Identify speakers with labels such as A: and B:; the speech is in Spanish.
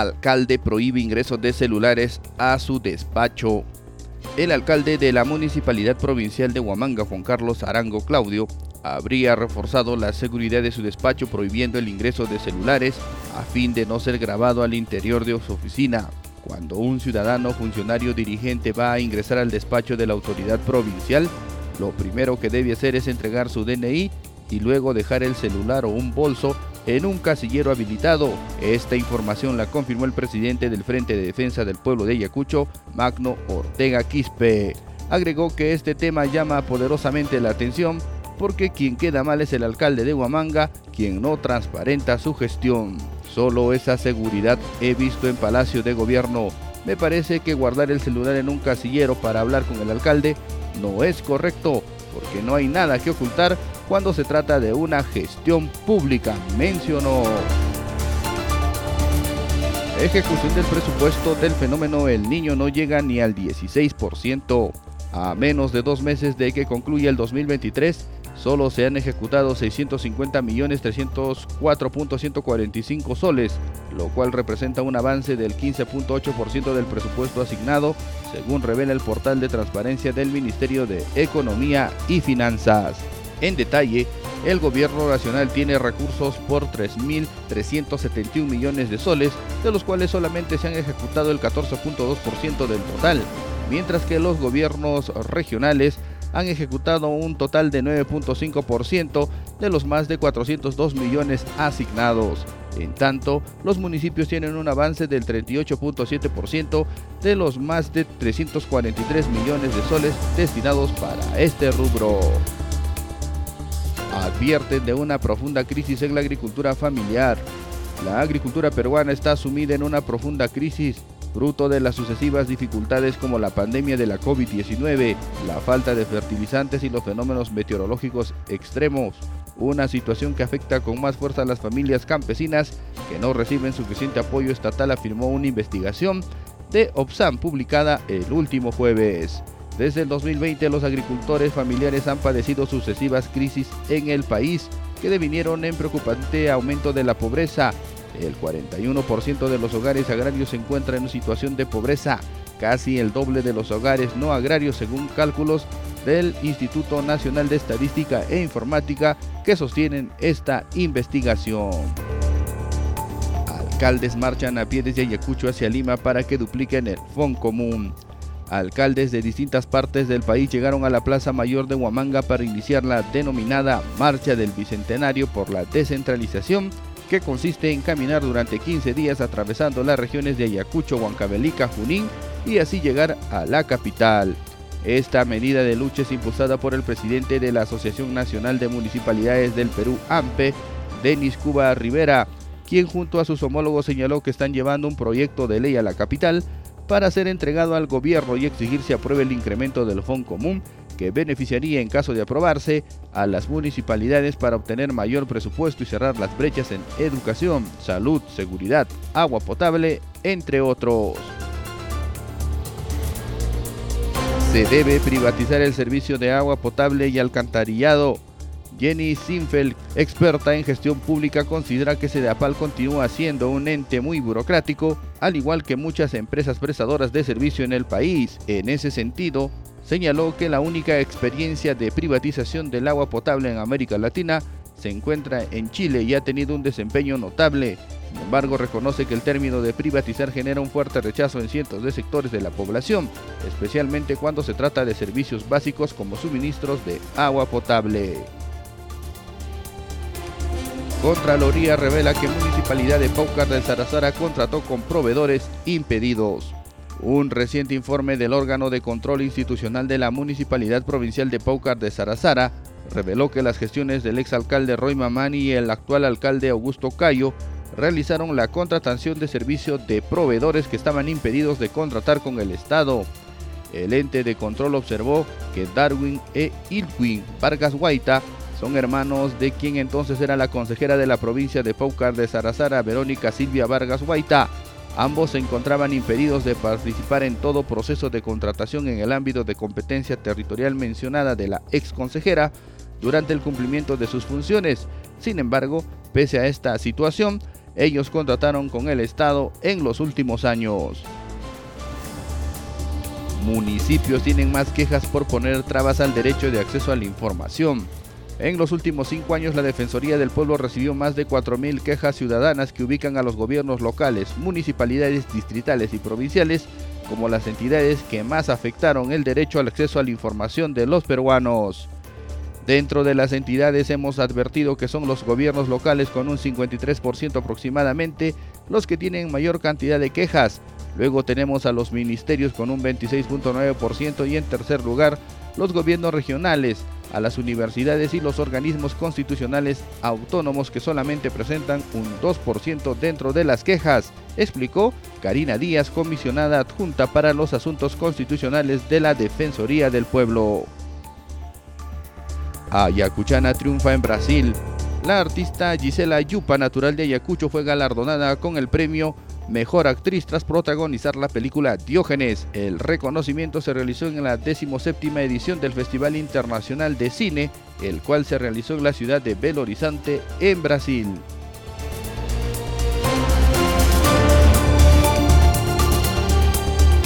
A: Alcalde prohíbe ingresos de celulares a su despacho. El alcalde de la Municipalidad Provincial de Huamanga, Juan Carlos Arango Claudio, habría reforzado la seguridad de su despacho prohibiendo el ingreso de celulares a fin de no ser grabado al interior de su oficina. Cuando un ciudadano funcionario dirigente va a ingresar al despacho de la autoridad provincial, lo primero que debe hacer es entregar su DNI y luego dejar el celular o un bolso en un casillero habilitado. Esta información la confirmó el presidente del Frente de Defensa del Pueblo de Ayacucho, Magno Ortega Quispe. Agregó que este tema llama poderosamente la atención porque quien queda mal es el alcalde de Huamanga, quien no transparenta su gestión. Solo esa seguridad he visto en Palacio de Gobierno. Me parece que guardar el celular en un casillero para hablar con el alcalde no es correcto, porque no hay nada que ocultar cuando se trata de una gestión pública, mencionó. Ejecución del presupuesto del fenómeno El Niño no llega ni al 16%. A menos de dos meses de que concluya el 2023, solo se han ejecutado 650.304.145 soles, lo cual representa un avance del 15.8% del presupuesto asignado, según revela el portal de transparencia del Ministerio de Economía y Finanzas. En detalle, el gobierno nacional tiene recursos por 3.371 millones de soles, de los cuales solamente se han ejecutado el 14.2% del total, mientras que los gobiernos regionales han ejecutado un total de 9.5% de los más de 402 millones asignados. En tanto, los municipios tienen un avance del 38.7% de los más de 343 millones de soles destinados para este rubro advierten de una profunda crisis en la agricultura familiar. La agricultura peruana está sumida en una profunda crisis, fruto de las sucesivas dificultades como la pandemia de la COVID-19, la falta de fertilizantes y los fenómenos meteorológicos extremos. Una situación que afecta con más fuerza a las familias campesinas que no reciben suficiente apoyo estatal, afirmó una investigación de OPSAM publicada el último jueves. Desde el 2020 los agricultores familiares han padecido sucesivas crisis en el país que devinieron en preocupante aumento de la pobreza. El 41% de los hogares agrarios se encuentran en situación de pobreza, casi el doble de los hogares no agrarios según cálculos del Instituto Nacional de Estadística e Informática que sostienen esta investigación. Alcaldes marchan a pie desde Ayacucho hacia Lima para que dupliquen el Fondo Común. Alcaldes de distintas partes del país llegaron a la Plaza Mayor de Huamanga para iniciar la denominada Marcha del Bicentenario por la Descentralización, que consiste en caminar durante 15 días atravesando las regiones de Ayacucho, Huancavelica, Junín y así llegar a la capital. Esta medida de lucha es impulsada por el presidente de la Asociación Nacional de Municipalidades del Perú, AMPE, Denis Cuba Rivera, quien junto a sus homólogos señaló que están llevando un proyecto de ley a la capital para ser entregado al gobierno y exigir se apruebe el incremento del fondo común que beneficiaría en caso de aprobarse a las municipalidades para obtener mayor presupuesto y cerrar las brechas en educación, salud, seguridad, agua potable, entre otros. Se debe privatizar el servicio de agua potable y alcantarillado Jenny Sinfeld, experta en gestión pública, considera que CEDAPAL continúa siendo un ente muy burocrático, al igual que muchas empresas prestadoras de servicio en el país. En ese sentido, señaló que la única experiencia de privatización del agua potable en América Latina se encuentra en Chile y ha tenido un desempeño notable. Sin embargo, reconoce que el término de privatizar genera un fuerte rechazo en cientos de sectores de la población, especialmente cuando se trata de servicios básicos como suministros de agua potable. Contraloría revela que Municipalidad de Paucar de Sarazara contrató con proveedores impedidos. Un reciente informe del órgano de control institucional de la Municipalidad Provincial de Paucar de Sarazara reveló que las gestiones del exalcalde Roy Mamani y el actual alcalde Augusto Cayo realizaron la contratación de servicios de proveedores que estaban impedidos de contratar con el Estado. El ente de control observó que Darwin e Ilwin Vargas Guaita son hermanos de quien entonces era la consejera de la provincia de Paucar de Sarazara, Verónica Silvia Vargas Guaita. Ambos se encontraban impedidos de participar en todo proceso de contratación en el ámbito de competencia territorial mencionada de la ex consejera durante el cumplimiento de sus funciones. Sin embargo, pese a esta situación, ellos contrataron con el Estado en los últimos años. Municipios tienen más quejas por poner trabas al derecho de acceso a la información. En los últimos cinco años, la Defensoría del Pueblo recibió más de 4.000 quejas ciudadanas que ubican a los gobiernos locales, municipalidades distritales y provinciales como las entidades que más afectaron el derecho al acceso a la información de los peruanos. Dentro de las entidades hemos advertido que son los gobiernos locales con un 53% aproximadamente los que tienen mayor cantidad de quejas. Luego tenemos a los ministerios con un 26.9% y en tercer lugar los gobiernos regionales a las universidades y los organismos constitucionales autónomos que solamente presentan un 2% dentro de las quejas, explicó Karina Díaz, comisionada adjunta para los asuntos constitucionales de la Defensoría del Pueblo. Ayacuchana triunfa en Brasil. La artista Gisela Yupa, natural de Ayacucho, fue galardonada con el premio Mejor Actriz tras protagonizar la película Diógenes. El reconocimiento se realizó en la 17 edición del Festival Internacional de Cine, el cual se realizó en la ciudad de Belo Horizonte, en Brasil.